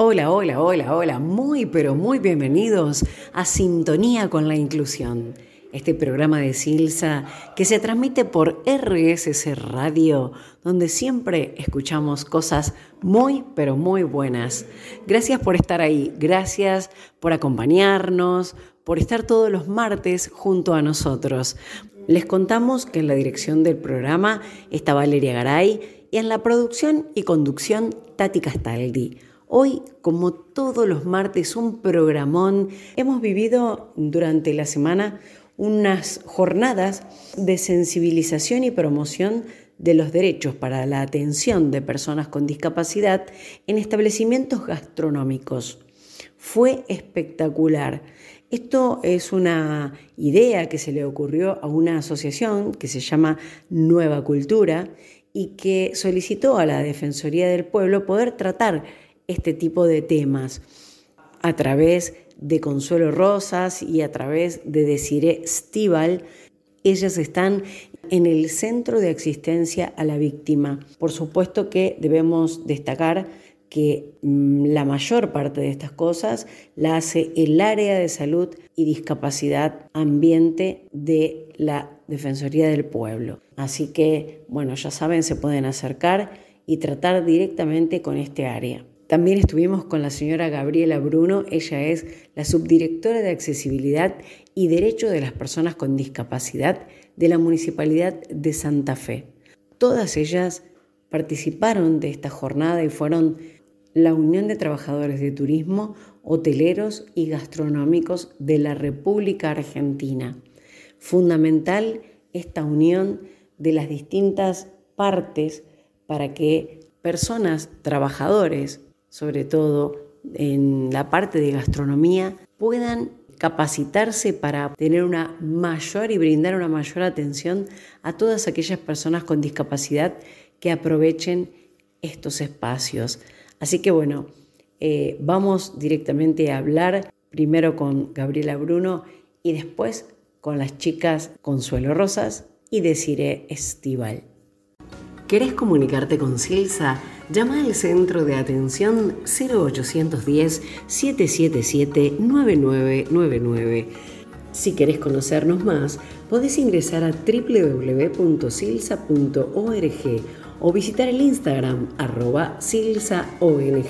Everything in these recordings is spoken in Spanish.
Hola, hola, hola, hola, muy pero muy bienvenidos a Sintonía con la Inclusión, este programa de Silsa que se transmite por RSC Radio, donde siempre escuchamos cosas muy pero muy buenas. Gracias por estar ahí, gracias por acompañarnos, por estar todos los martes junto a nosotros. Les contamos que en la dirección del programa está Valeria Garay y en la producción y conducción Tati Castaldi. Hoy, como todos los martes, un programón. Hemos vivido durante la semana unas jornadas de sensibilización y promoción de los derechos para la atención de personas con discapacidad en establecimientos gastronómicos. Fue espectacular. Esto es una idea que se le ocurrió a una asociación que se llama Nueva Cultura y que solicitó a la Defensoría del Pueblo poder tratar este tipo de temas a través de Consuelo Rosas y a través de Desiree Stival. Ellas están en el centro de asistencia a la víctima. Por supuesto que debemos destacar que mm, la mayor parte de estas cosas la hace el área de salud y discapacidad ambiente de la Defensoría del Pueblo. Así que, bueno, ya saben, se pueden acercar y tratar directamente con este área. También estuvimos con la señora Gabriela Bruno, ella es la subdirectora de Accesibilidad y Derecho de las Personas con Discapacidad de la Municipalidad de Santa Fe. Todas ellas participaron de esta jornada y fueron la Unión de Trabajadores de Turismo, Hoteleros y Gastronómicos de la República Argentina. Fundamental esta unión de las distintas partes para que personas, trabajadores, sobre todo en la parte de gastronomía, puedan capacitarse para tener una mayor y brindar una mayor atención a todas aquellas personas con discapacidad que aprovechen estos espacios. Así que bueno, eh, vamos directamente a hablar primero con Gabriela Bruno y después con las chicas Consuelo Rosas y Desiree Estival. ¿Querés comunicarte con Silsa? Llama al centro de atención 0810-777-9999. Si querés conocernos más, podés ingresar a www.silsa.org o visitar el Instagram arroba silsaong.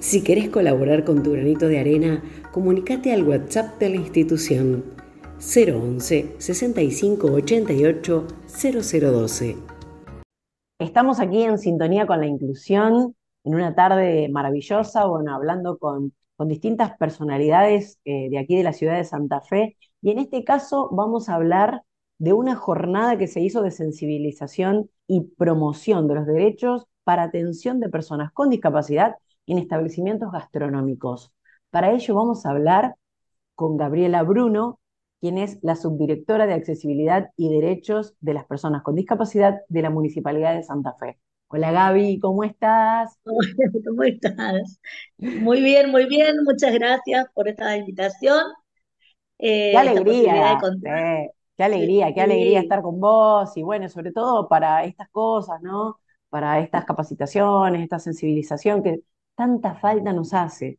Si querés colaborar con tu granito de arena, comunícate al WhatsApp de la institución 011 65 88 0012. Estamos aquí en sintonía con la inclusión, en una tarde maravillosa, bueno, hablando con, distintas personalidades eh, de aquí de la ciudad de Santa Fe. Y en este caso vamos a hablar de una jornada que se hizo de sensibilización y promoción de los derechos para atención de personas con discapacidad en establecimientos gastronómicos. Para ello vamos a hablar con Gabriela Bruno, quien es la subdirectora de Accesibilidad y Derechos de las Personas con Discapacidad de la Municipalidad de Santa Fe. Hola Gaby, ¿cómo estás? ¿Cómo estás? Muy bien, muy bien. Muchas gracias por esta invitación. Eh, qué alegría, qué alegría, qué alegría estar con vos y bueno, sobre todo para estas cosas, ¿no? Para estas capacitaciones, esta sensibilización que tanta falta nos hace.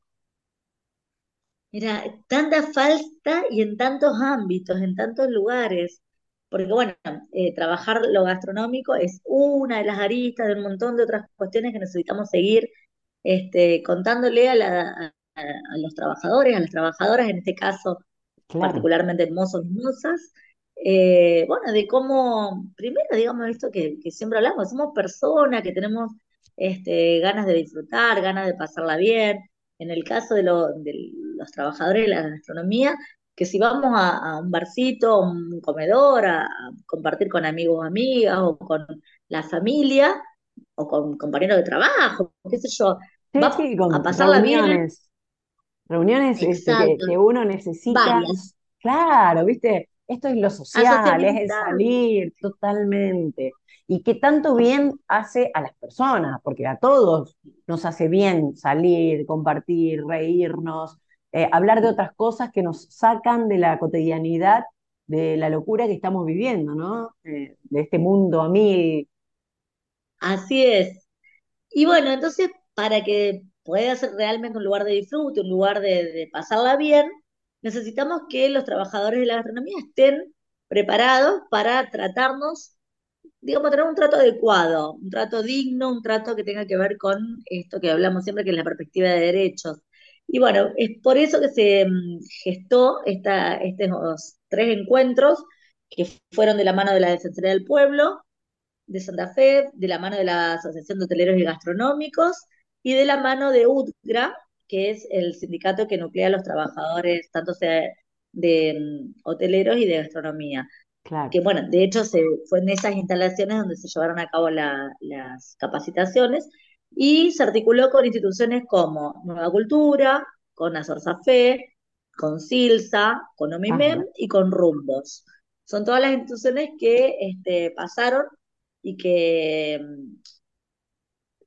Mira, tanta falta y en tantos ámbitos, en tantos lugares, porque bueno, eh, trabajar lo gastronómico es una de las aristas de un montón de otras cuestiones que necesitamos seguir este, contándole a, los trabajadores, a las trabajadoras, en este caso particularmente hermosos y mozas, eh, bueno, de cómo, primero, digamos esto que, siempre hablamos, somos personas que tenemos este, ganas de disfrutar, ganas de pasarla bien, en el caso de, los trabajadores de la gastronomía, que si vamos a, un barcito, un comedor, a, compartir con amigos o amigas, o con la familia, o con compañeros de trabajo, qué sé yo, a pasar reuniones, Reuniones este, que, uno necesita. Claro, viste, esto es lo social, es el salir, totalmente. Y qué tanto bien hace a las personas, porque a todos nos hace bien salir, compartir, reírnos, eh, hablar de otras cosas que nos sacan de la cotidianidad, de la locura que estamos viviendo, ¿no? Eh, de este mundo a mil. Así es. Y bueno, entonces, para que pueda ser realmente un lugar de disfrute, un lugar de, de pasarla bien, necesitamos que los trabajadores de la gastronomía estén preparados para tratarnos, digamos, tener un trato adecuado, un trato digno, un trato que tenga que ver con esto que hablamos siempre, que es la perspectiva de derechos. Y bueno, es por eso que se mm, gestó esta, estos tres encuentros que fueron de la mano de la Defensoría del Pueblo, de Santa Fe, de la mano de la Asociación de Hoteleros y Gastronómicos y de la mano de UTGRA, que es el sindicato que nuclea a los trabajadores, tanto sea de mm, hoteleros y de gastronomía. Claro. Que bueno, de hecho se, fue en esas instalaciones donde se llevaron a cabo las capacitaciones y se articuló con instituciones como Nueva Cultura, con Azorzafe, con Silsa, con Omimem y con Rumbos. Son todas las instituciones que este, pasaron y que mm,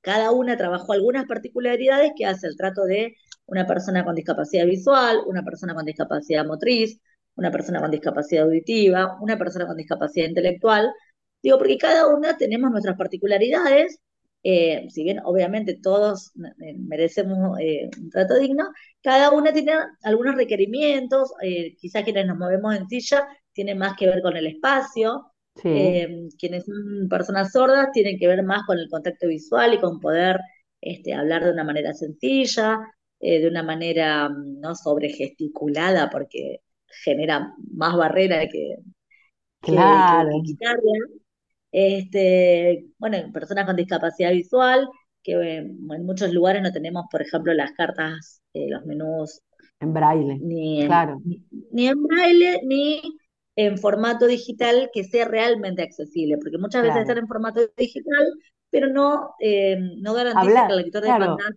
cada una trabajó algunas particularidades que hace el trato de una persona con discapacidad visual, una persona con discapacidad motriz, una persona con discapacidad auditiva, una persona con discapacidad intelectual. Digo, porque cada una tenemos nuestras particularidades, eh, si bien obviamente todos eh, merecemos eh, un trato digno, cada una tiene algunos requerimientos, quizás quienes nos movemos en silla tienen más que ver con el espacio, quienes son personas sordas tienen que ver más con el contacto visual y con poder este, hablar de una manera sencilla, de una manera no sobregesticulada porque genera más barrera que, claro. Este, bueno, personas con discapacidad visual, que eh, en muchos lugares no tenemos, por ejemplo, las cartas, eh, los menús. En braille. Ni claro. ni, en braille, ni en formato digital que sea realmente accesible, porque muchas veces están en formato digital, pero no, no garantiza que el lector de pantalla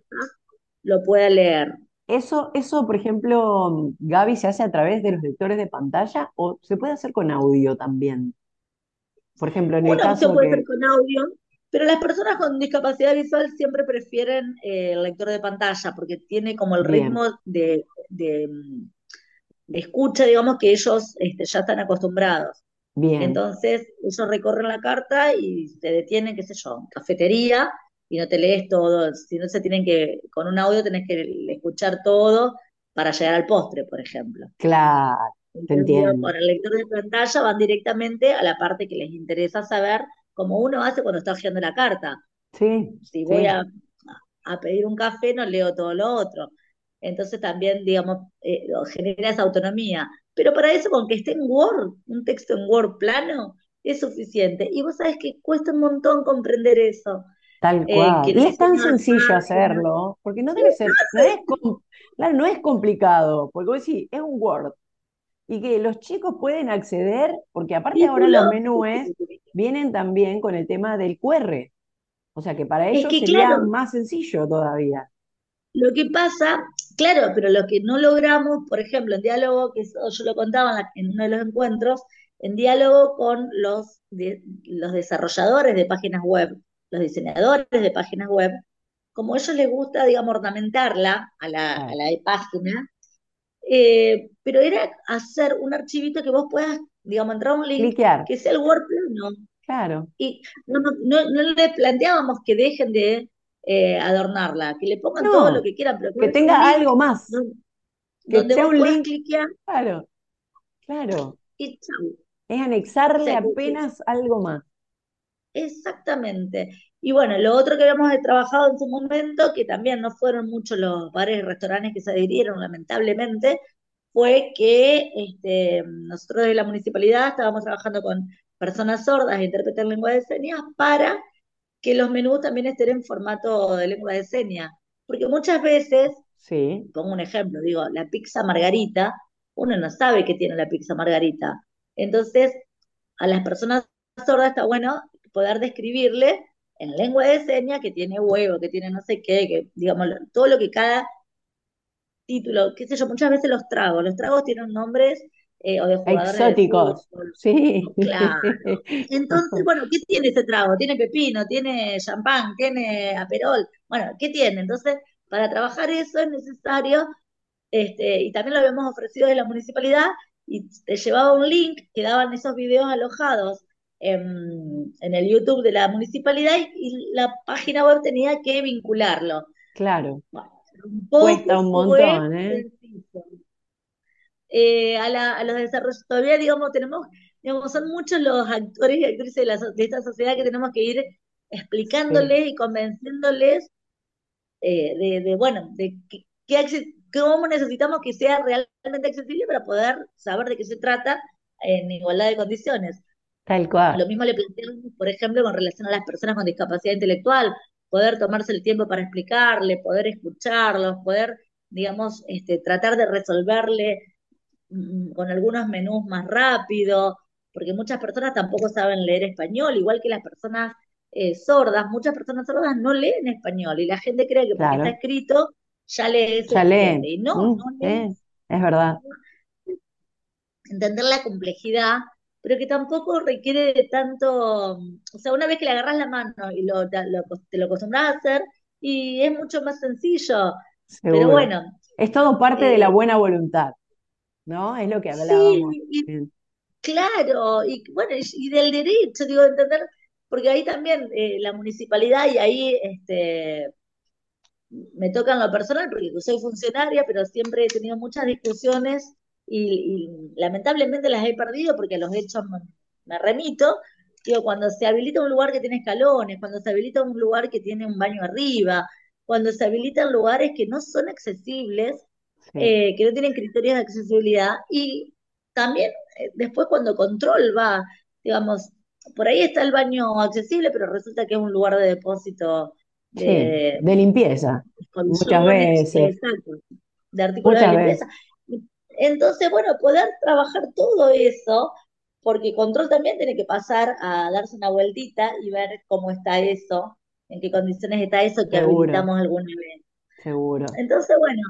lo pueda leer. Eso, eso, por ejemplo, Gaby, ¿se hace a través de los lectores de pantalla o se puede hacer con audio también? Por ejemplo, en el caso puede hacer con audio, pero las personas con discapacidad visual siempre prefieren eh, el lector de pantalla porque tiene como el ritmo de, de, escucha, digamos, que ellos este, ya están acostumbrados. Bien. Entonces, ellos recorren la carta y se detienen, qué sé yo, cafetería, y no te lees todo, si no se tienen que, con un audio tenés que escuchar todo para llegar al postre, por ejemplo. Claro, entiendo. Con el lector de pantalla van directamente a la parte que les interesa saber, como uno hace cuando está haciendo la carta. Sí. Si voy a, pedir un café, no leo todo lo otro. Entonces también, digamos, eh, genera esa autonomía. Pero para eso, con que esté en Word, un texto en Word plano, es suficiente. Y vos sabés que cuesta un montón comprender eso. Tal eh, cual. y es tan sencillo hacerlo, porque no debe ser, no es, claro, no es complicado, porque vos decís, es un Word. Y que los chicos pueden acceder, porque aparte ahora los menúes vienen también con el tema del QR. O sea que para ellos sería más sencillo todavía. Lo que pasa, claro, pero lo que no logramos, por ejemplo, en diálogo, que yo lo contaba en, uno de los encuentros, en diálogo con los, los desarrolladores de páginas web, los diseñadores de páginas web, como a ellos les gusta, digamos, ornamentarla a la, a la página, eh, pero era hacer un archivito que vos puedas, digamos, entrar a un link que sea el Word plano. Claro. Y no, no, no, le planteábamos que dejen de eh, adornarla, que le pongan todo lo que quieran, pero que tenga algo más. que donde sea un link. Cliquear, claro, claro. Y chau. Es anexarle apenas algo más. Exactamente. Y bueno, lo otro que habíamos trabajado en su momento, que también no fueron muchos los bares y restaurantes que se adhirieron, lamentablemente, fue que este, nosotros de la municipalidad estábamos trabajando con personas sordas e intérpretes en lengua de señas para que los menús también estén en formato de lengua de señas. Porque muchas veces, sí. pongo un ejemplo, digo, la pizza margarita, uno no sabe qué tiene la pizza margarita. Entonces, a las personas sordas está bueno poder describirle en lengua de señas que tiene huevo, que tiene no sé qué, que digamos, todo lo que cada título, qué sé yo, muchas veces los tragos, los tragos tienen nombres eh, o de jugadores exóticos, sí. Claro. Entonces, bueno, ¿qué tiene ese trago? Tiene pepino, tiene champán, tiene aperol, bueno, ¿qué tiene? Entonces, para trabajar eso es necesario, este, y también lo habíamos ofrecido de la municipalidad, y te llevaba un link que daban esos videos alojados en, el YouTube de la municipalidad y la página web tenía que vincularlo. Claro. cuesta un montón, ¿eh? ¿eh? a, los desarrollos, todavía, digamos, tenemos, digamos, son muchos los actores y actrices de, esta sociedad que tenemos que ir explicándoles y convenciéndoles eh, de, bueno, de cómo necesitamos que sea realmente accesible para poder saber de qué se trata en igualdad de condiciones. Tal cual. Lo mismo le planteamos, por ejemplo, con relación a las personas con discapacidad intelectual, poder tomarse el tiempo para explicarle, poder escucharlos, poder, digamos, este, tratar de resolverle mm, con algunos menús más rápido, porque muchas personas tampoco saben leer español, igual que las personas eh, sordas, muchas personas sordas no leen español y la gente cree que porque está escrito ya lee eso. Ya lee. Y no, mm, no lee. es verdad. Entender la complejidad pero que tampoco requiere de tanto, o sea, una vez que le agarras la mano y lo, te lo acostumbras a hacer, y es mucho más sencillo. Pero bueno. Es todo parte de la eh, buena voluntad, ¿no? Es lo que hablábamos. Sí, claro, y bueno, y del derecho, digo, entender, porque ahí también eh, la municipalidad y ahí este, me toca en lo personal, porque soy funcionaria, pero siempre he tenido muchas discusiones y, lamentablemente las he perdido porque los hechos me, remito. Digo, cuando se habilita un lugar que tiene escalones, cuando se habilita un lugar que tiene un baño arriba, cuando se habilitan lugares que no son accesibles, eh, que no tienen criterios de accesibilidad, y también eh, después cuando control va, digamos, por ahí está el baño accesible, pero resulta que es un lugar de depósito de, de limpieza, muchas veces. Exacto, de artículos de limpieza. Entonces, bueno, poder trabajar todo eso, porque control también tiene que pasar a darse una vueltita y ver cómo está eso, en qué condiciones está eso que habilitamos algún nivel. Seguro. Entonces, bueno.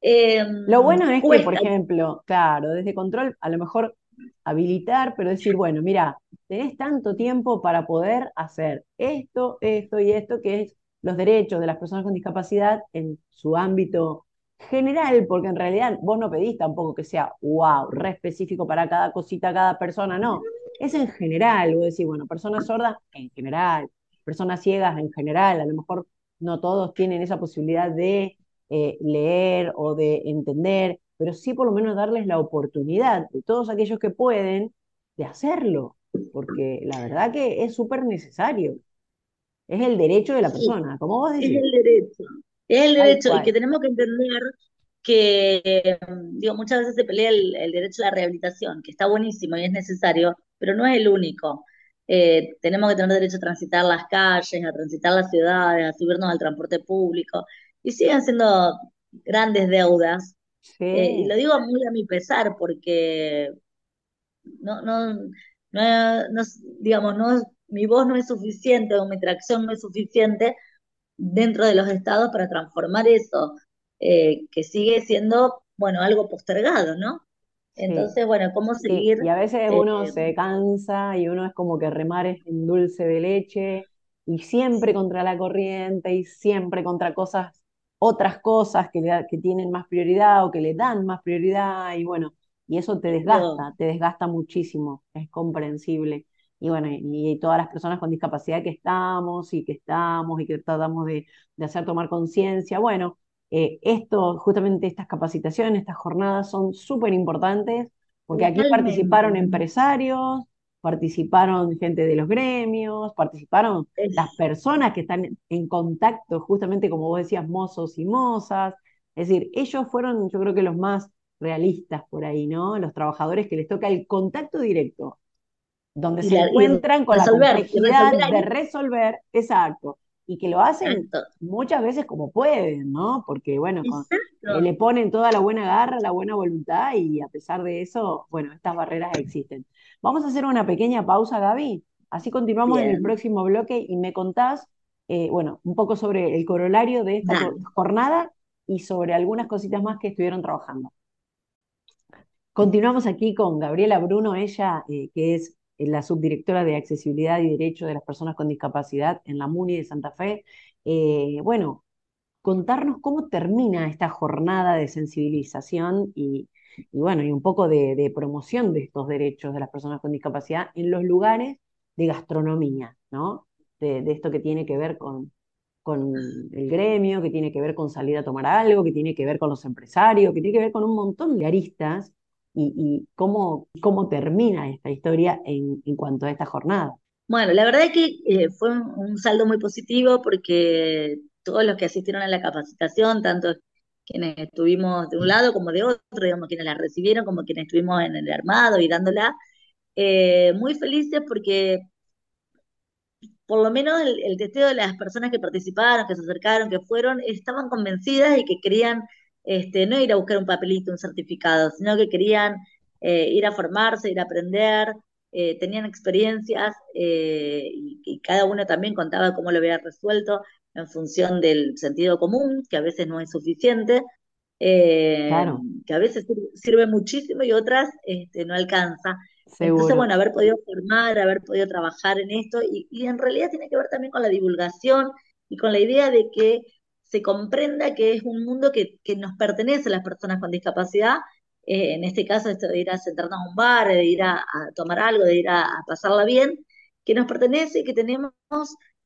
Em, Lo bueno es que, por ejemplo, claro, desde control, a lo mejor habilitar, pero decir, bueno, mira, tenés tanto tiempo para poder hacer esto, esto y esto, que es los derechos de las personas con discapacidad en su ámbito general, porque en realidad vos no pedís tampoco que sea, wow, re específico para cada cosita, cada persona, no. Es en general, vos decís, bueno, personas sordas en general, personas ciegas en general, a lo mejor no todos tienen esa posibilidad de eh, leer o de entender, pero sí por lo menos darles la oportunidad de todos aquellos que pueden de hacerlo, porque la verdad que es súper necesario. Es el derecho de la persona, como vos decís. Es el derecho. Es el derecho, y que tenemos que entender que, digo, muchas veces se pelea el, derecho a la rehabilitación, que está buenísimo y es necesario, pero no es el único. Eh, tenemos que tener derecho a transitar las calles, a transitar las ciudades, a subirnos al transporte público, y siguen siendo grandes deudas. Eh, y lo digo muy a mi pesar, porque no, no, no, digamos, no, mi voz no es suficiente o mi tracción no es suficiente dentro de los estados para transformar eso, eh, que sigue siendo, bueno, algo postergado, ¿no? Entonces, bueno, ¿cómo seguir? Y a veces uno eh, se cansa y uno es como que remar es un dulce de leche y siempre contra la corriente y siempre contra cosas, otras cosas que, que tienen más prioridad o que le dan más prioridad y bueno, y eso te desgasta, te desgasta muchísimo, es comprensible y bueno, y, todas las personas con discapacidad que estamos y que estamos y que tratamos de, hacer tomar conciencia. Bueno, eh, esto, justamente estas capacitaciones, estas jornadas son súper importantes porque aquí participaron empresarios, participaron gente de los gremios, participaron las personas que están en contacto, justamente como vos decías, mozos y mozas. Es decir, ellos fueron, yo creo que los más realistas por ahí, ¿no? Los trabajadores que les toca el contacto directo donde se encuentran con la complejidad de resolver, exacto, y que lo hacen muchas veces como pueden, ¿no? Porque, bueno, eh, le ponen toda la buena garra, la buena voluntad, y a pesar de eso, bueno, estas barreras existen. Vamos a hacer una pequeña pausa, Gaby, así continuamos en el próximo bloque y me contás, eh, bueno, un poco sobre el corolario de esta jornada y sobre algunas cositas más que estuvieron trabajando. Continuamos aquí con Gabriela Bruno, ella eh, que es la subdirectora de Accesibilidad y Derechos de las Personas con Discapacidad en la MUNI de Santa Fe. Eh, bueno, contarnos cómo termina esta jornada de sensibilización y, bueno, y un poco de, promoción de estos derechos de las personas con discapacidad en los lugares de gastronomía, ¿no? De, esto que tiene que ver con, con el gremio, que tiene que ver con salir a tomar algo, que tiene que ver con los empresarios, que tiene que ver con un montón de aristas y, cómo, cómo termina esta historia en, en cuanto a esta jornada. Bueno, la verdad es que eh, fue un, saldo muy positivo porque todos los que asistieron a la capacitación, tanto quienes estuvimos de un lado como de otro, digamos, quienes la recibieron como quienes estuvimos en el armado y dándola, eh, muy felices porque por lo menos el, el, testeo de las personas que participaron, que se acercaron, que fueron, estaban convencidas y que querían este, no ir a buscar un papelito, un certificado, sino que querían eh, ir a formarse, ir a aprender, eh, tenían experiencias eh, y, cada uno también contaba cómo lo había resuelto en función del sentido común, que a veces no es suficiente, que a veces sirve, muchísimo y otras este, no alcanza. Entonces, bueno, haber podido formar, haber podido trabajar en esto y, y en realidad tiene que ver también con la divulgación y con la idea de que se comprenda que es un mundo que, nos pertenece a las personas con discapacidad. Eh, en este caso, esto de ir a sentarnos a un bar, de ir a, tomar algo, de ir a, pasarla bien, que nos pertenece que tenemos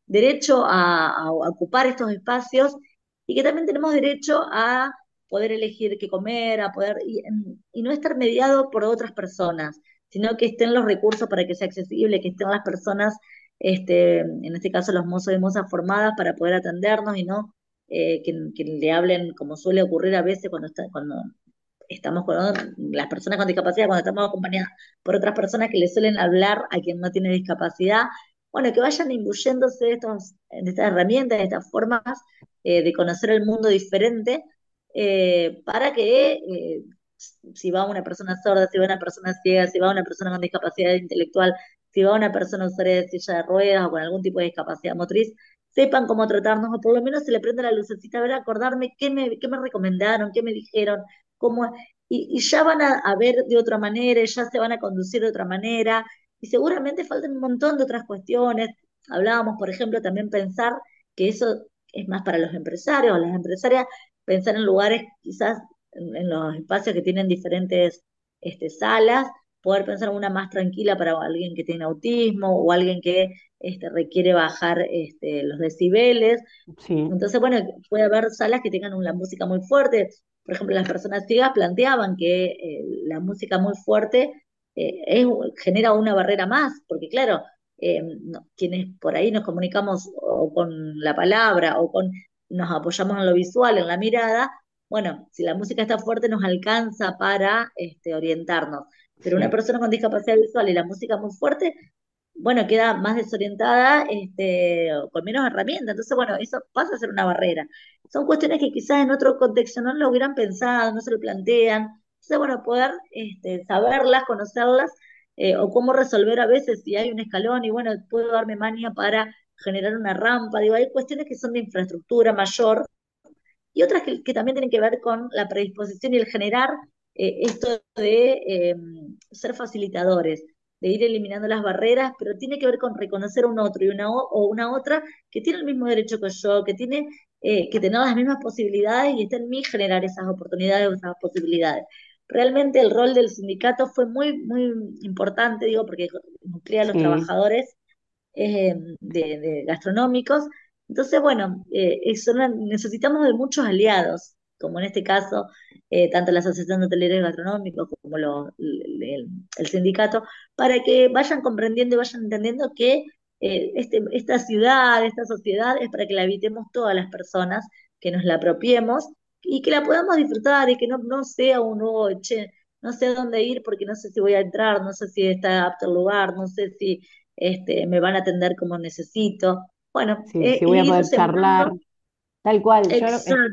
derecho a, ocupar estos espacios y que también tenemos derecho a poder elegir qué comer, a poder, y, y, no estar mediado por otras personas, sino que estén los recursos para que sea accesible, que estén las personas, este, en este caso los mozos y mozas formadas para poder atendernos y no eh, que, le hablen, como suele ocurrir a veces cuando, está, cuando estamos con las personas con discapacidad, cuando estamos acompañadas por otras personas que le suelen hablar a quien no tiene discapacidad, bueno, que vayan imbuyéndose de, estos, de estas herramientas, de estas formas eh, de conocer el mundo diferente, eh, para que si va una persona sorda, si va una persona ciega, si va una persona con discapacidad intelectual, si va una persona usuaria de silla de ruedas o con algún tipo de discapacidad motriz, sepan cómo tratarnos, o por lo menos se le prende la lucecita, a ver, acordarme qué me, qué me recomendaron, qué me dijeron, cómo, y, ya van a, ver de otra manera, ya se van a conducir de otra manera, y seguramente faltan un montón de otras cuestiones. Hablábamos, por ejemplo, también pensar que eso es más para los empresarios, las empresarias, pensar en lugares quizás en, los espacios que tienen diferentes este, salas, poder pensar una más tranquila para alguien que tiene autismo o alguien que este, requiere bajar este, los decibeles. Entonces, bueno, puede haber salas que tengan una música muy fuerte. Por ejemplo, las personas ciegas planteaban que eh, la música muy fuerte eh, genera una barrera más, porque claro, eh, quienes por ahí nos comunicamos o con la palabra o con nos apoyamos en lo visual, en la mirada, bueno, si la música está fuerte nos alcanza para este, orientarnos. Pero una persona con discapacidad visual y la música muy fuerte, bueno, queda más desorientada, este, con menos herramientas. Entonces, bueno, eso pasa a ser una barrera. Son cuestiones que quizás en otro contexto no lo hubieran pensado, no se lo plantean. Entonces, bueno, poder este, saberlas, conocerlas, eh, o cómo resolver a veces si hay un escalón y bueno, puedo darme mania para generar una rampa. Digo, hay cuestiones que son de infraestructura mayor y otras que, que también tienen que ver con la predisposición y el generar eh, esto de eh, ser facilitadores, de ir eliminando las barreras, pero tiene que ver con reconocer a un otro y una o una otra que tiene el mismo derecho que yo, que tiene eh, que tener las mismas posibilidades y está en mí generar esas oportunidades o esas posibilidades. Realmente el rol del sindicato fue muy, muy importante, digo, porque nuclea a los trabajadores de, gastronómicos. Entonces, bueno, eso, necesitamos de muchos aliados, como en este caso eh, tanto la Asociación de Hoteleros Gastronómicos como el, sindicato, para que vayan comprendiendo y vayan entendiendo que eh, este, esta ciudad, esta sociedad es para que la habitemos todas las personas, que nos la apropiemos y que la podamos disfrutar y que no, no sea un nuevo, no sé a dónde ir porque no sé si voy a entrar, no sé si está apto el lugar, no sé si este, me van a atender como necesito. Bueno, eh, si voy a poder charlar. Tal cual, yo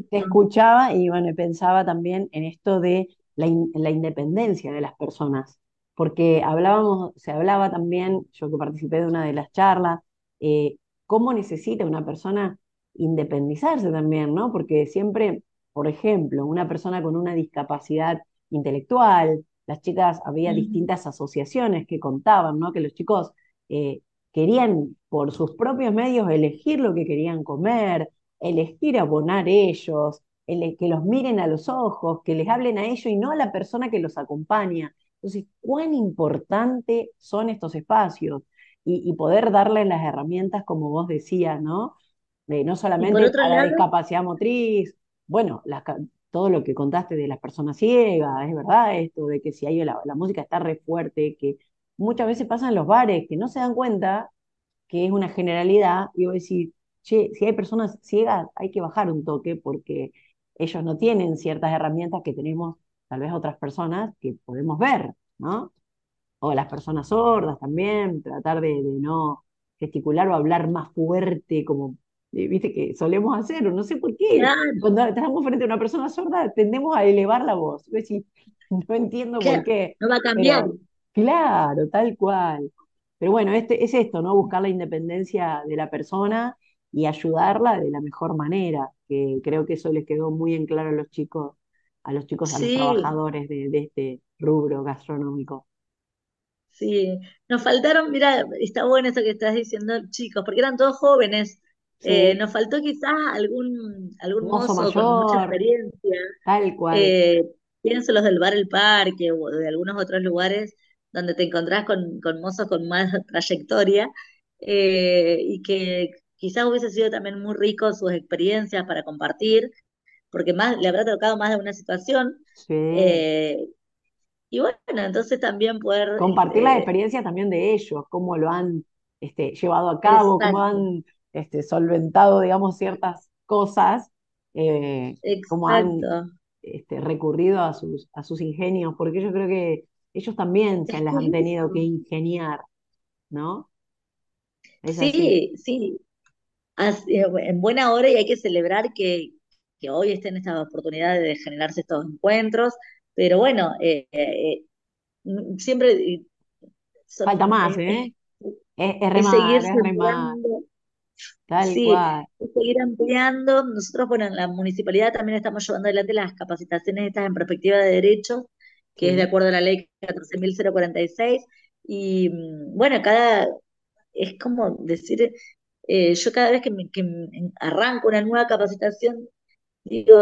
te escuchaba y bueno, pensaba también en esto de la, independencia de las personas, porque hablábamos, se hablaba también, yo que participé de una de las charlas, eh, cómo necesita una persona independizarse también, ¿no? Porque siempre, por ejemplo, una persona con una discapacidad intelectual, las chicas, había distintas asociaciones que contaban, ¿no? Que los chicos eh, querían por sus propios medios elegir lo que querían comer, elegir abonar ellos, que los miren a los ojos, que les hablen a ellos y no a la persona que los acompaña. Entonces, cuán importante son estos espacios y, poder darles las herramientas, como vos decías, ¿no? no solamente para la discapacidad motriz, bueno, todo lo que contaste de las personas ciegas, es verdad esto, de que si hay la, música está re fuerte, que muchas veces pasan en los bares que no se dan cuenta que es una generalidad, y voy a decir, che, si hay personas ciegas hay que bajar un toque porque ellos no tienen ciertas herramientas que tenemos tal vez otras personas que podemos ver, ¿no? O las personas sordas también, tratar de, no gesticular o hablar más fuerte, como eh, viste que solemos hacer, no sé por qué. Cuando estamos frente a una persona sorda tendemos a elevar la voz. no entiendo por qué. No va a cambiar. claro, tal cual. Pero bueno, este, es esto, ¿no? Buscar la independencia de la persona y ayudarla de la mejor manera, que creo que eso les quedó muy en claro a los chicos, a los chicos, a los trabajadores de, este rubro gastronómico. Sí, nos faltaron, mira, está bueno eso que estás diciendo, chicos, porque eran todos jóvenes. Eh, nos faltó quizás algún, algún mozo, con mucha experiencia. Tal cual. Eh, pienso los del bar El Parque o de algunos otros lugares donde te encontrás con, con mozos con más trayectoria eh, y que quizás hubiese sido también muy rico sus experiencias para compartir, porque más le habrá tocado más de una situación. Eh, y bueno, entonces también poder... Compartir la experiencia también de ellos, cómo lo han este, llevado a cabo, cómo han este, solventado, digamos, ciertas cosas, eh, cómo han este, recurrido a sus, a sus ingenios, porque yo creo que ellos también se las han tenido que ingeniar, ¿no? sí, sí. Eh, en buena hora y hay que celebrar que, hoy estén estas oportunidades de generarse estos encuentros, pero bueno, eh, eh, mm, siempre... Falta más, ¿eh? Es, es, seguir Tal cual. seguir ampliando. Nosotros, bueno, en la municipalidad también estamos llevando adelante las capacitaciones estas en perspectiva de derechos, que es de acuerdo a la ley 14.046. Y mm, bueno, cada, es como decir, eh, yo cada vez que, me, arranco una nueva capacitación, digo,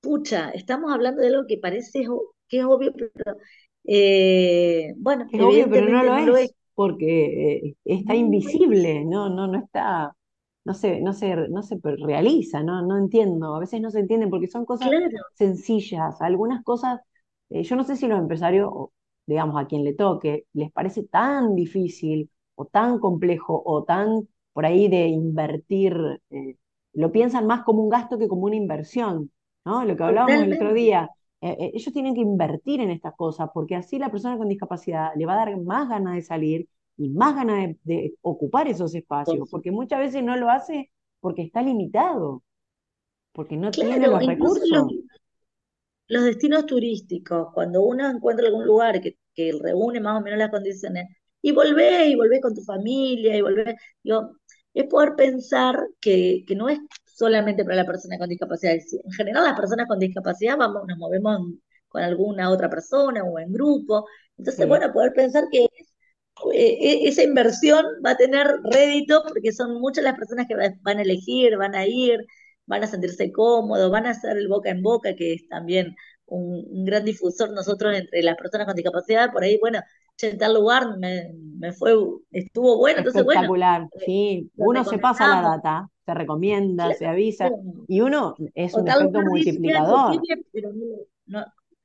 pucha, estamos hablando de algo que parece que es obvio, pero eh, bueno, es obvio, pero no lo, es, porque eh, está invisible, no, no, no está, no se, no se, no se realiza, no, no entiendo, a veces no se entienden porque son cosas sencillas, algunas cosas, yo no sé si los empresarios, digamos, a quien le toque, les parece tan difícil o tan complejo o tan por ahí de invertir, eh, lo piensan más como un gasto que como una inversión, ¿no? Lo que hablábamos el otro día. Eh, eh, ellos tienen que invertir en estas cosas porque así la persona con discapacidad le va a dar más ganas de salir y más ganas de, ocupar esos espacios, porque muchas veces no lo hace porque está limitado, porque no tiene los recursos. Los, destinos turísticos, cuando uno encuentra algún lugar que, que reúne más o menos las condiciones, y volvés, y volvés con tu familia, y volvés, digo, es poder pensar que, que no es solamente para la persona con discapacidad. En general, las personas con discapacidad vamos, nos movemos con alguna otra persona o en grupo. Entonces, bueno, poder pensar que eh, e, esa inversión va a tener rédito porque son muchas las personas que van a elegir, van a ir, van a sentirse cómodos, van a hacer el boca en boca, que es también un, un gran difusor nosotros entre las personas con discapacidad. Por ahí, bueno, en tal lugar me, fue, estuvo bueno. Entonces, Espectacular, eh, sí. Uno se pasa la data, se recomienda, se avisa, y uno es un efecto multiplicador.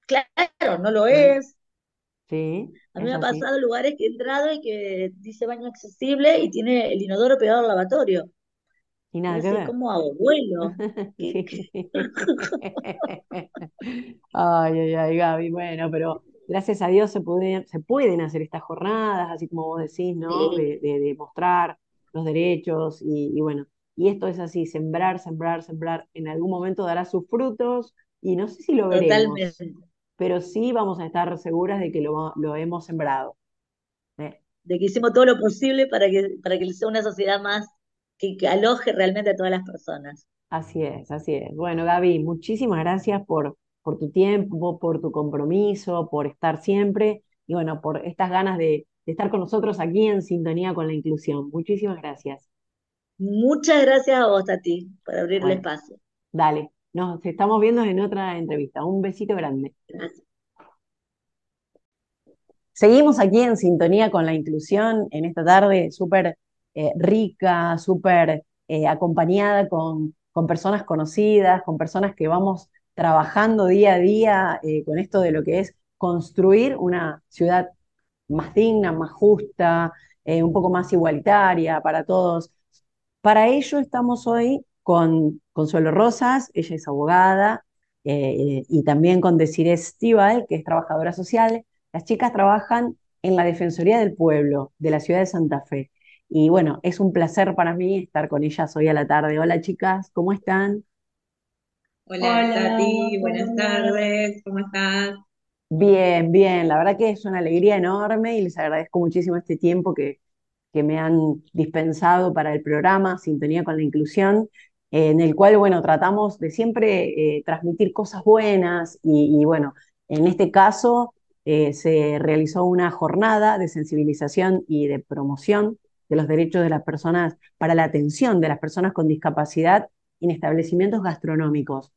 claro, no lo es. Sí, a mí me ha pasado lugares que he entrado y que dice baño accesible y tiene el inodoro pegado al lavatorio. Y nada que ver. como abuelo. ay, ay, ay, Gaby, bueno, pero gracias a Dios se pueden, se pueden hacer estas jornadas, así como vos decís, ¿no? De, de, mostrar los derechos y, bueno, y esto es así, sembrar, sembrar, sembrar, en algún momento dará sus frutos y no sé si lo veremos, pero sí vamos a estar seguras de que lo, lo hemos sembrado. ¿eh? De que hicimos todo lo posible para que, para que sea una sociedad más que, que aloje realmente a todas las personas. Así es, así es. Bueno, Gaby, muchísimas gracias por, por tu tiempo, por tu compromiso, por estar siempre y bueno, por estas ganas de, estar con nosotros aquí en sintonía con la inclusión. Muchísimas gracias. Muchas gracias a vos, Tati, por abrir el espacio. Dale, nos estamos viendo en otra entrevista. Un besito grande. Gracias. Seguimos aquí en sintonía con la inclusión en esta tarde súper eh, rica, súper eh, acompañada con, con, personas conocidas, con personas que vamos trabajando día a día eh, con esto de lo que es construir una ciudad más digna, más justa, eh, un poco más igualitaria para todos. Para ello estamos hoy con Consuelo Rosas, ella es abogada, eh, y también con Desiree Stival, que es trabajadora social. Las chicas trabajan en la Defensoría del Pueblo de la ciudad de Santa Fe. Y bueno, es un placer para mí estar con ellas hoy a la tarde. Hola chicas, ¿cómo están? Hola, Tati, buenas tardes, ¿cómo estás? Bien, bien, la verdad que es una alegría enorme y les agradezco muchísimo este tiempo que, que me han dispensado para el programa Sintonía con la Inclusión, en el cual, bueno, tratamos de siempre eh, transmitir cosas buenas y, bueno, en este caso eh, se realizó una jornada de sensibilización y de promoción de los derechos de las personas para la atención de las personas con discapacidad en establecimientos gastronómicos.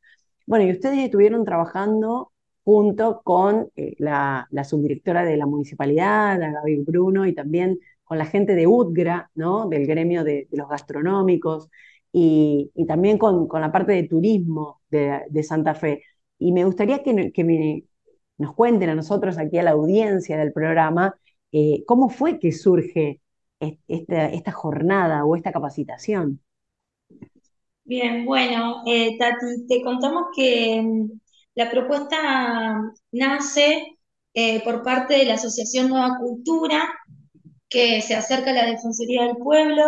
Bueno, y ustedes estuvieron trabajando junto con eh, la, subdirectora de la municipalidad, la Gaby Bruno, y también con la gente de UDGRA, ¿no? del gremio de, los gastronómicos, y, también con, la parte de turismo de, Santa Fe. Y me gustaría que, nos cuenten a nosotros aquí a la audiencia del programa eh, cómo fue que surge esta jornada o esta capacitación. Bien, bueno, eh, Tati, te contamos que mm, la propuesta nace eh, por parte de la Asociación Nueva Cultura, que se acerca a la Defensoría del Pueblo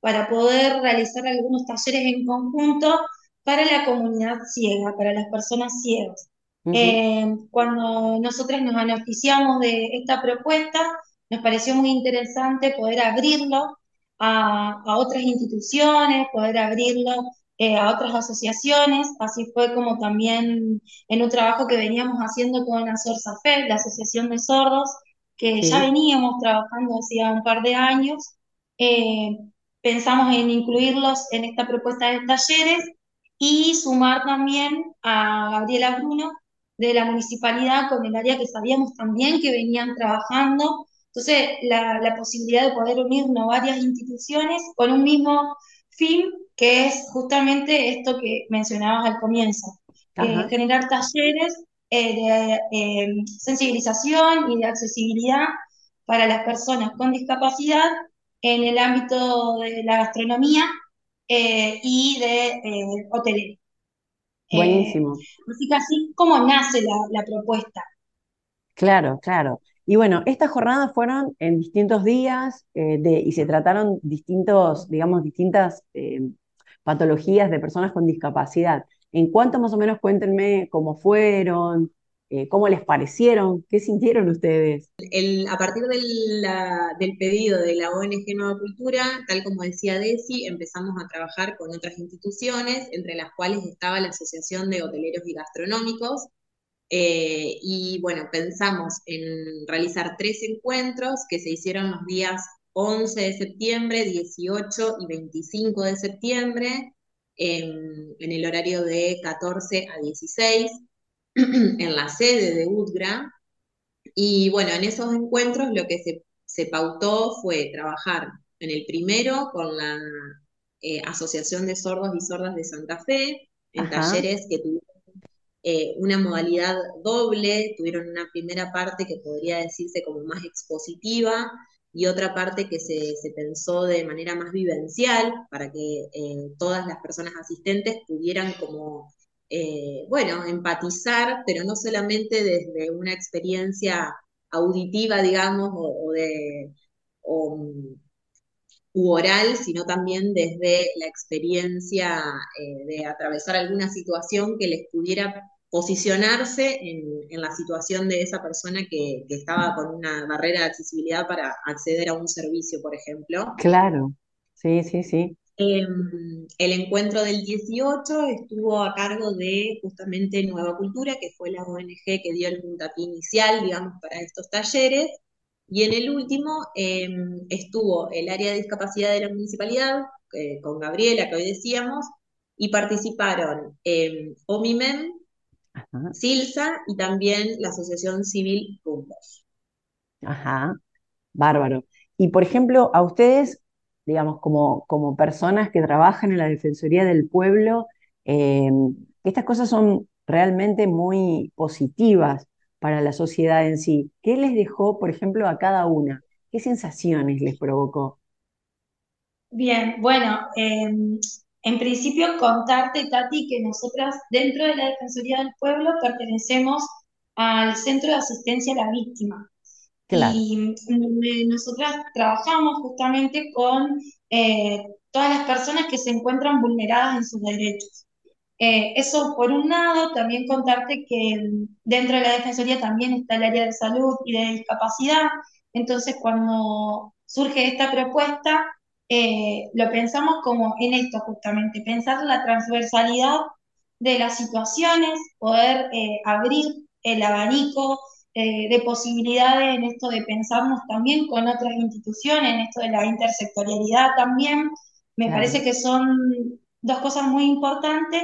para poder realizar algunos talleres en conjunto para la comunidad ciega, para las personas ciegas. Eh, cuando nosotros nos beneficiamos de esta propuesta, nos pareció muy interesante poder abrirlo a, otras instituciones, poder abrirlo eh, a otras asociaciones. Así fue como también en un trabajo que veníamos haciendo con ASORSAFE, la Asociación de Sordos, que ya veníamos trabajando hacía un par de años. Eh, pensamos en incluirlos en esta propuesta de talleres y sumar también a Gabriela Bruno de la municipalidad con el área que sabíamos también que venían trabajando entonces, la, posibilidad de poder unirnos varias instituciones con un mismo fin, que es justamente esto que mencionabas al comienzo, eh, generar talleres eh, de eh, sensibilización y de accesibilidad para las personas con discapacidad en el ámbito de la gastronomía y de hotelería. Buenísimo. así que así como nace la, la propuesta. Claro, claro. Y bueno, estas jornadas fueron en distintos días eh, y se trataron distintos, digamos, distintas eh, patologías de personas con discapacidad. En cuanto más o menos cuéntenme cómo fueron, eh, cómo les parecieron, qué sintieron ustedes. a partir del pedido de la ONG Nueva Cultura, tal como decía Desi, empezamos a trabajar con otras instituciones, entre las cuales estaba la Asociación de Hoteleros y Gastronómicos, eh, y bueno, pensamos en realizar tres encuentros que se hicieron los días 11 de septiembre, 18 y 25 de septiembre, en, el horario de 14 a 16, en la sede de UDGRA. Y bueno, en esos encuentros lo que se, pautó fue trabajar en el primero con la eh, Asociación de Sordos y Sordas de Santa Fe, en talleres que tuvimos eh, una modalidad doble, tuvieron una primera parte que podría decirse como más expositiva y otra parte que se, pensó de manera más vivencial para que eh, todas las personas asistentes pudieran como, eh, bueno, empatizar, pero no solamente desde una experiencia auditiva, digamos, o, de... u oral, sino también desde la experiencia de atravesar alguna situación que les pudiera posicionarse en, la situación de esa persona que, estaba con una barrera de accesibilidad para acceder a un servicio, por ejemplo. Claro, sí, sí, sí. Em, el encuentro del 18 estuvo a cargo de justamente Nueva Cultura, que fue la ONG que dio el puntapié inicial, digamos, para estos talleres. Y en el último em, estuvo el área de discapacidad de la municipalidad, eh, con Gabriela, que hoy decíamos, y participaron eh, OMIMEM, Silsa y también la Asociación Civil Rumbos. Ajá, bárbaro. Y por ejemplo, a ustedes, digamos, como, como personas que trabajan en la Defensoría del Pueblo, eh, estas cosas son realmente muy positivas para la sociedad en sí. ¿Qué les dejó, por ejemplo, a cada una? ¿Qué sensaciones les provocó? Bien, bueno, em, en principio contarte, Tati, que nosotras dentro de la Defensoría del Pueblo pertenecemos al Centro de Asistencia a la Víctima. Y mm, nosotras trabajamos justamente con eh, todas las personas que se encuentran vulneradas en sus derechos. Eh, eso por un lado, también contarte que dentro de la Defensoría también está el área de salud y de discapacidad. Entonces, cuando surge esta propuesta, eh, lo pensamos como en esto justamente, pensar la transversalidad de las situaciones, poder eh, abrir el abanico eh, de posibilidades en esto de pensarnos también con otras instituciones, en esto de la intersectorialidad también. Me parece que son dos cosas muy importantes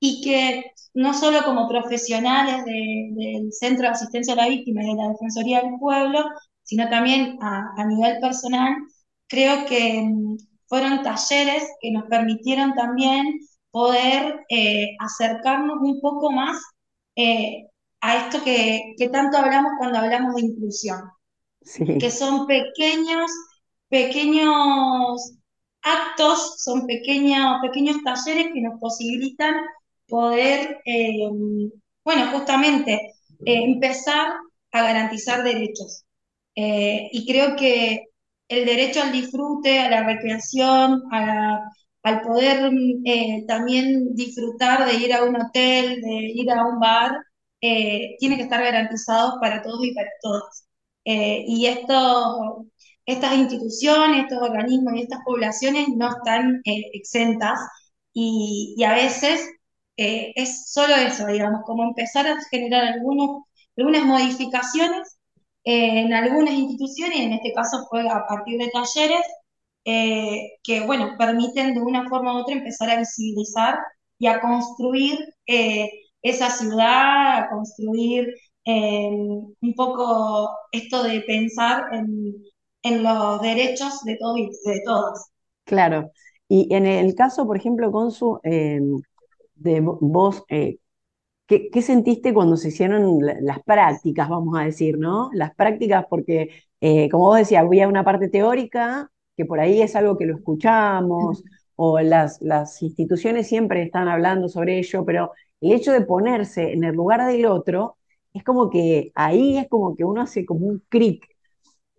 y que no solo como profesionales del Centro de Asistencia a la Víctima y de la Defensoría del Pueblo, sino también a, a nivel personal, creo que mm, fueron talleres que nos permitieron también poder eh, acercarnos un poco más eh, a esto que, tanto hablamos cuando hablamos de inclusión, que son pequeños, pequeños actos, son pequeños, pequeños talleres que nos posibilitan poder, eh, bueno, justamente empezar a garantizar derechos. y creo que el derecho al disfrute, a la recreación, al poder eh, también disfrutar de ir a un hotel, de ir a un bar, eh, tiene que estar garantizado para todos y para todas. Eh, y esto, estas instituciones, estos organismos y estas poblaciones no están exentas y, y, a veces es solo eso, digamos, como empezar a generar algunos, algunas modificaciones en algunas instituciones, en este caso fue a partir de talleres, eh, que, bueno, permiten de una forma u otra empezar a visibilizar y a construir eh, esa ciudad, a construir eh, un poco esto de pensar en, los derechos de todos y. Claro. Y en el caso, por ejemplo, Consu, de vos, ¿Qué, sentiste cuando se hicieron las prácticas, vamos a decir, ¿no? Las prácticas, porque, eh, como vos decías, había una parte teórica, que por ahí es algo que lo escuchamos, o las, las instituciones siempre están hablando sobre ello, pero el hecho de ponerse en el lugar del otro, es como que ahí es como que uno hace como un clic.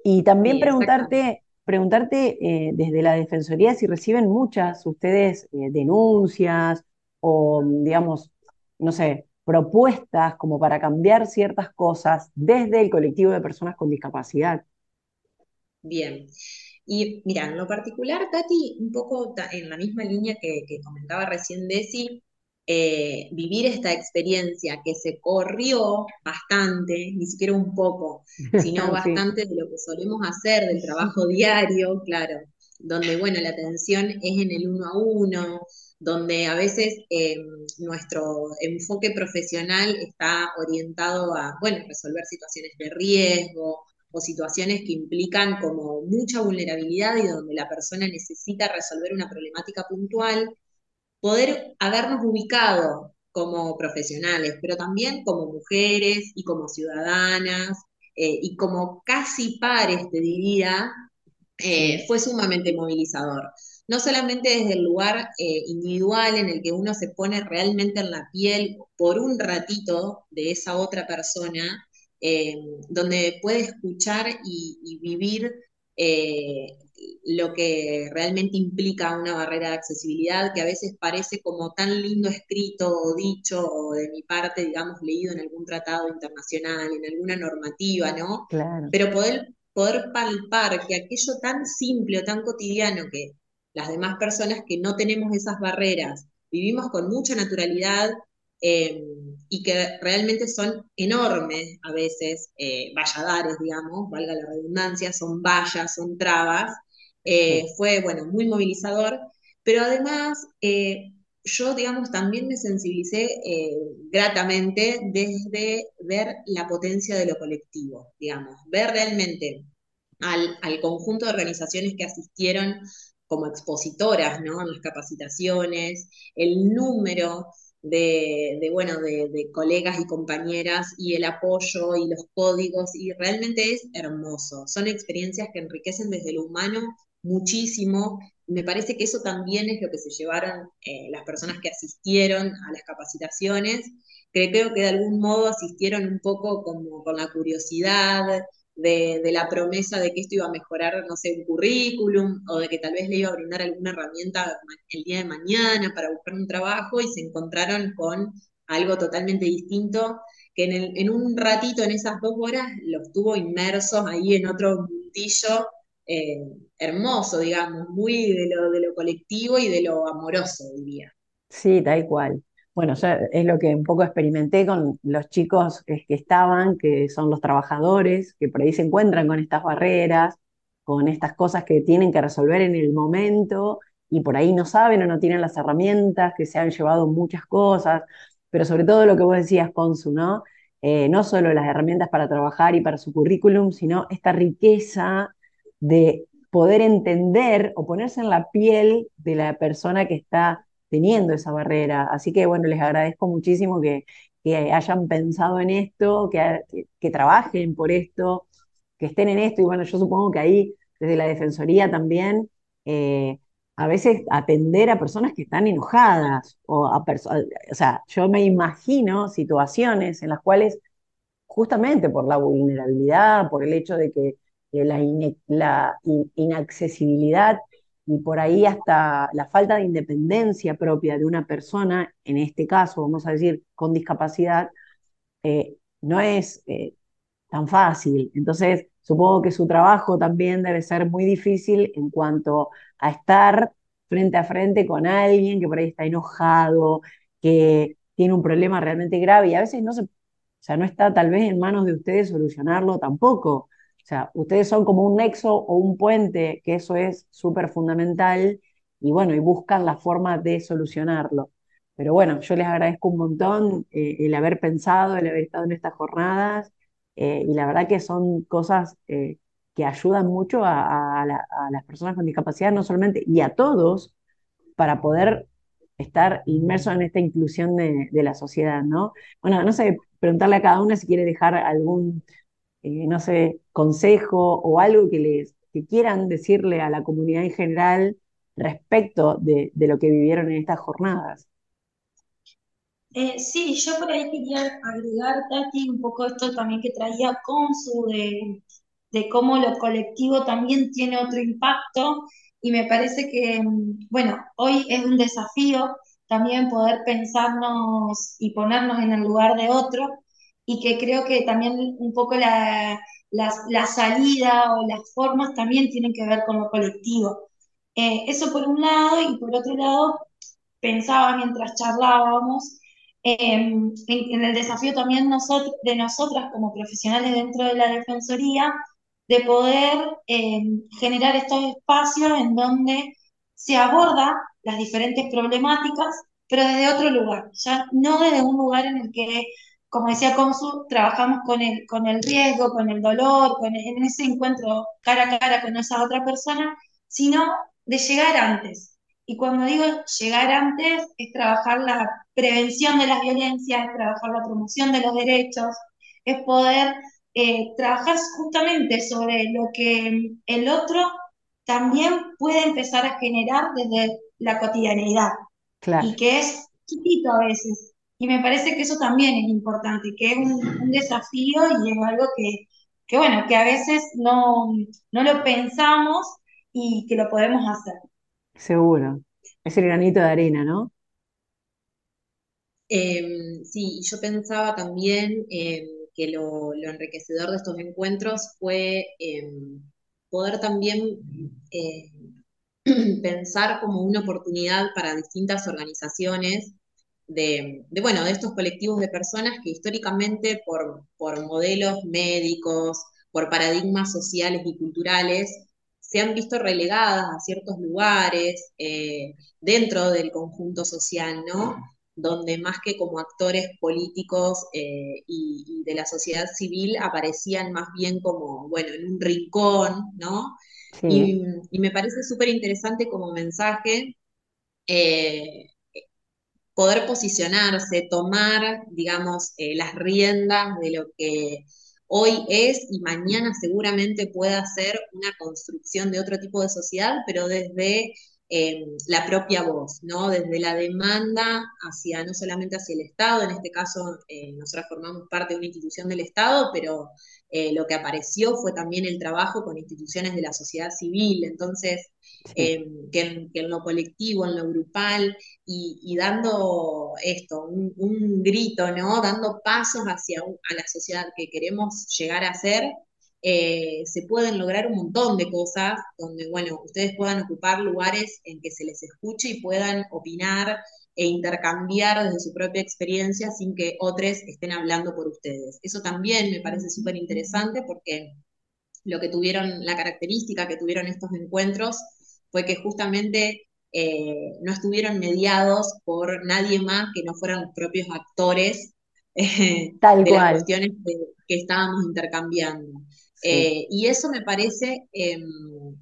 Y también preguntarte, preguntarte eh, desde la Defensoría si reciben muchas ustedes eh, denuncias o, digamos, no sé, propuestas como para cambiar ciertas cosas desde el colectivo de personas con discapacidad. Bien. Y mira, en lo particular, Tati, un poco en la misma línea que, comentaba recién Desi, eh, vivir esta experiencia que se corrió bastante, ni siquiera un poco, sino bastante de lo que solemos hacer, del trabajo diario, claro, donde, bueno, la atención es en el uno a uno, donde a veces eh, nuestro enfoque profesional está orientado a, bueno, resolver situaciones de riesgo o situaciones que implican como mucha vulnerabilidad y donde la persona necesita resolver una problemática puntual, poder habernos ubicado como profesionales, pero también como mujeres y como ciudadanas eh, y como casi pares, te diría, eh, fue sumamente movilizador no solamente desde el lugar eh, individual en el que uno se pone realmente en la piel por un ratito de esa otra persona, eh, donde puede escuchar y, vivir eh, lo que realmente implica una barrera de accesibilidad, que a veces parece como tan lindo escrito o dicho, o de mi parte, digamos, leído en algún tratado internacional, en alguna normativa, ¿no? Claro. Pero poder, poder palpar que aquello tan simple o tan cotidiano que las demás personas que no tenemos esas barreras, vivimos con mucha naturalidad eh, y que realmente son enormes a veces, eh, valladares, digamos, valga la redundancia, son vallas, son trabas. Eh, fue, bueno, muy movilizador, pero además yo, digamos, también me sensibilicé gratamente desde ver la potencia de lo colectivo, digamos, ver realmente al, conjunto de organizaciones que asistieron como expositoras ¿no? en las capacitaciones, el número de, bueno, de, colegas y compañeras y el apoyo y los códigos, y realmente es hermoso. Son experiencias que enriquecen desde lo humano muchísimo. Me parece que eso también es lo que se llevaron eh, las personas que asistieron a las capacitaciones, creo que de algún modo asistieron un poco como con la curiosidad, de, de, la promesa de que esto iba a mejorar, no sé, un currículum o de que tal vez le iba a brindar alguna herramienta el día de mañana para buscar un trabajo y se encontraron con algo totalmente distinto que en, el, en un ratito, en esas dos horas, los tuvo inmersos ahí en otro mundillo eh, hermoso, digamos, muy de lo, de lo colectivo y de lo amoroso, diría. Sí, tal cual. Bueno, es lo que un poco experimenté con los chicos que estaban, que son los trabajadores, que por ahí se encuentran con estas barreras, con estas cosas que tienen que resolver en el momento y por ahí no saben o no tienen las herramientas, que se han llevado muchas cosas, pero sobre todo lo que vos decías, Consu, ¿no? Eh, no solo las herramientas para trabajar y para su currículum, sino esta riqueza de poder entender o ponerse en la piel de la persona que está teniendo esa barrera. Así que bueno, les agradezco muchísimo que, hayan pensado en esto, que, trabajen por esto, que estén en esto. Y bueno, yo supongo que ahí, desde la Defensoría también, eh, a veces atender a personas que están enojadas, o, a o sea, yo me imagino situaciones en las cuales, justamente por la vulnerabilidad, por el hecho de que la inaccesibilidad y por ahí hasta la falta de independencia propia de una persona, en este caso, vamos a decir, con discapacidad, eh, no es eh, tan fácil. Entonces, supongo que su trabajo también debe ser muy difícil en cuanto a estar frente a frente con alguien que por ahí está enojado, que tiene un problema realmente grave y a veces no se, o sea, no está tal vez en manos de ustedes solucionarlo tampoco. Sea, ustedes son como un nexo o un puente, que eso es súper fundamental, y bueno, y buscan la forma de solucionarlo. Pero bueno, yo les agradezco un montón eh, el haber pensado, el haber estado en estas jornadas, eh, y la verdad que son cosas eh, que ayudan mucho a, las personas con discapacidad, no solamente, y a todos, para poder estar inmersos en esta inclusión de, de la sociedad, ¿no? Bueno, no sé, preguntarle a cada una si quiere dejar algún eh, no sé, consejo o algo que les que quieran decirle a la comunidad en general respecto de, lo que vivieron en estas jornadas. Eh, sí, yo por ahí quería agregar, Tati, un poco esto también que traía Consu, de, de cómo lo colectivo también tiene otro impacto, y me parece que, mm, bueno, hoy es un desafío también poder pensarnos y ponernos en el lugar de otro, y que creo que también un poco la, la, salida o las formas también tienen que ver con lo colectivo. Eh, eso por un lado, y por otro lado, pensaba mientras charlábamos em, en, el desafío también nosotros, de nosotras como profesionales dentro de la Defensoría, de poder em, generar estos espacios en donde se aborda las diferentes problemáticas, pero desde otro lugar, ya no desde un lugar en el que como decía Consu, trabajamos con el, con el riesgo, con el dolor, con en ese encuentro cara a cara con esa otra persona, sino de llegar antes. Y cuando digo llegar antes, es trabajar la prevención de las violencias, es trabajar la promoción de los derechos, es poder eh, trabajar justamente sobre lo que el otro también puede empezar a generar desde la cotidianeidad. Y que es chiquito a veces, y me parece que eso también es importante, que es un, desafío y es algo que, bueno, que a veces no, no lo pensamos y que lo podemos hacer. Seguro. Es el granito de arena, ¿no? Em, sí, yo pensaba también em, que lo, enriquecedor de estos encuentros fue em, poder también pensar como una oportunidad para distintas organizaciones de, bueno, de estos colectivos de personas que históricamente por, por modelos médicos, por paradigmas sociales y culturales, se han visto relegadas a ciertos lugares eh, dentro del conjunto social, ¿no? donde más que como actores políticos eh, y, de la sociedad civil aparecían más bien como, bueno, en un rincón, ¿no? Y, me parece súper interesante como mensaje eh, poder posicionarse, tomar, digamos, eh, las riendas de lo que hoy es y mañana seguramente pueda ser una construcción de otro tipo de sociedad, pero desde eh, la propia voz, ¿no? Desde la demanda hacia, no solamente hacia el Estado, en este caso eh, nosotros formamos parte de una institución del Estado, pero eh, lo que apareció fue también el trabajo con instituciones de la sociedad civil, entonces, que en, lo colectivo, en lo grupal, y, dando esto, un, grito, ¿no? Dando pasos hacia a la sociedad que queremos llegar a ser, eh, se pueden lograr un montón de cosas donde, bueno, ustedes puedan ocupar lugares en que se les escuche y puedan opinar e intercambiar desde su propia experiencia sin que otros estén hablando por ustedes. Eso también me parece súper interesante porque lo que tuvieron, la característica que tuvieron estos encuentros fue que justamente eh, no estuvieron mediados por nadie más que no fueran los propios actores eh, de las cuestiones que estábamos intercambiando. Eh, y eso me parece, em,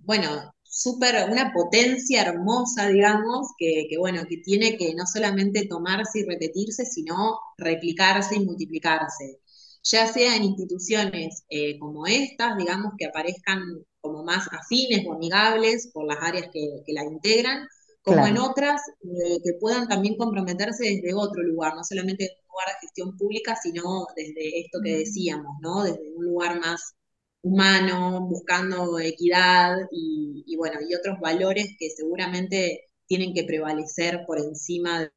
bueno, súper, una potencia hermosa, digamos, que, bueno, que tiene que no solamente tomarse y repetirse, sino replicarse y multiplicarse. Ya sea en instituciones eh, como estas, digamos, que aparezcan como más afines o amigables por las áreas que, la integran, como en otras eh, que puedan también comprometerse desde otro lugar, no solamente desde un lugar de gestión pública, sino desde esto que decíamos, ¿no? Desde un lugar más humano, buscando equidad y, bueno, y otros valores que seguramente tienen que prevalecer por encima de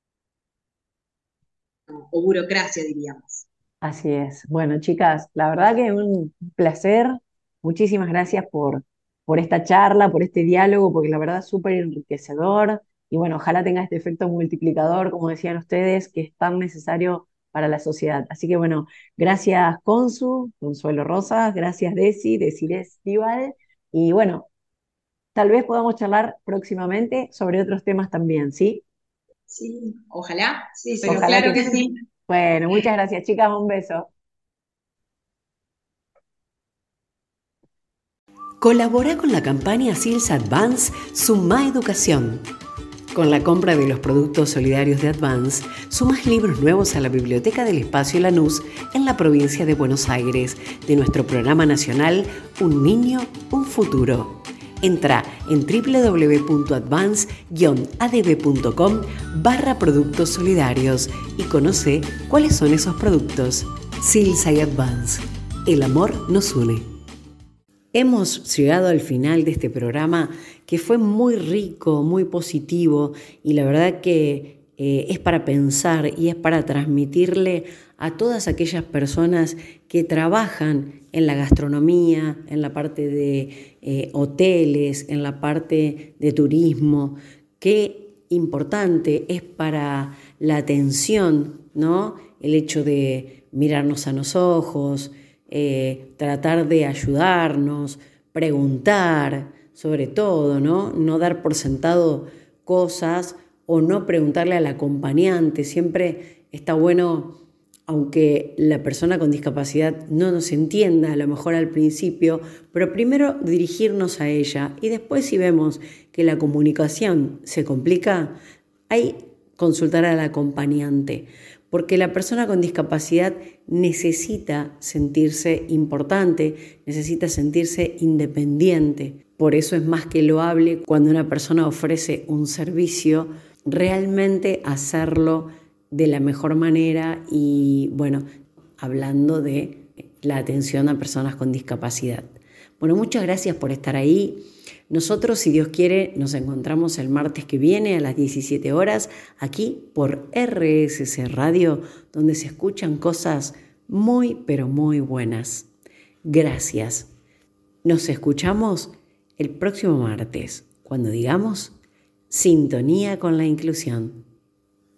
o burocracia, diríamos. Así es. Bueno, chicas, la verdad que es un placer. Muchísimas gracias por, por esta charla, por este diálogo, porque la verdad es súper enriquecedor. Y bueno, ojalá tenga este efecto multiplicador, como decían ustedes, que es tan necesario para la sociedad. Así que bueno, gracias Consu, Consuelo Rosas, gracias Desi, Desi Estival, y bueno, tal vez podamos charlar próximamente sobre otros temas también, ¿sí? Sí, ojalá, sí, pero claro que, sí. Bueno, muchas gracias chicas, un beso. Colabora con la campaña SILS Advance Suma Educación con la compra de los productos solidarios de Advance, sumas libros nuevos a la Biblioteca del Espacio Lanús en la provincia de Buenos Aires de nuestro programa nacional Un Niño, Un Futuro. Entra en www.advance-adb.com barra productos solidarios y conoce cuáles son esos productos. Silsa y Advance. El amor nos une. Hemos llegado al final de este programa que fue muy rico, muy positivo y la verdad que eh, es para pensar y es para transmitirle a todas aquellas personas que trabajan en la gastronomía, en la parte de eh, hoteles, en la parte de turismo, qué importante es para la atención, ¿no? El hecho de mirarnos a los ojos, eh, tratar de ayudarnos, preguntar, sobre todo, ¿no? No dar por sentado cosas o no preguntarle al acompañante. Siempre está bueno, aunque la persona con discapacidad no nos entienda a lo mejor al principio, pero primero dirigirnos a ella y después si vemos que la comunicación se complica, hay consultar al acompañante, porque la persona con discapacidad necesita sentirse importante, necesita sentirse independiente. Por eso es más que loable cuando una persona ofrece un servicio, realmente hacerlo de la mejor manera y, bueno, hablando de la atención a personas con discapacidad. Bueno, muchas gracias por estar ahí. Nosotros, si Dios quiere, nos encontramos el martes que viene a las 17 horas aquí por RSC Radio, donde se escuchan cosas muy, pero muy buenas. Gracias. Nos escuchamos el próximo martes, cuando digamos Sintonía con la Inclusión.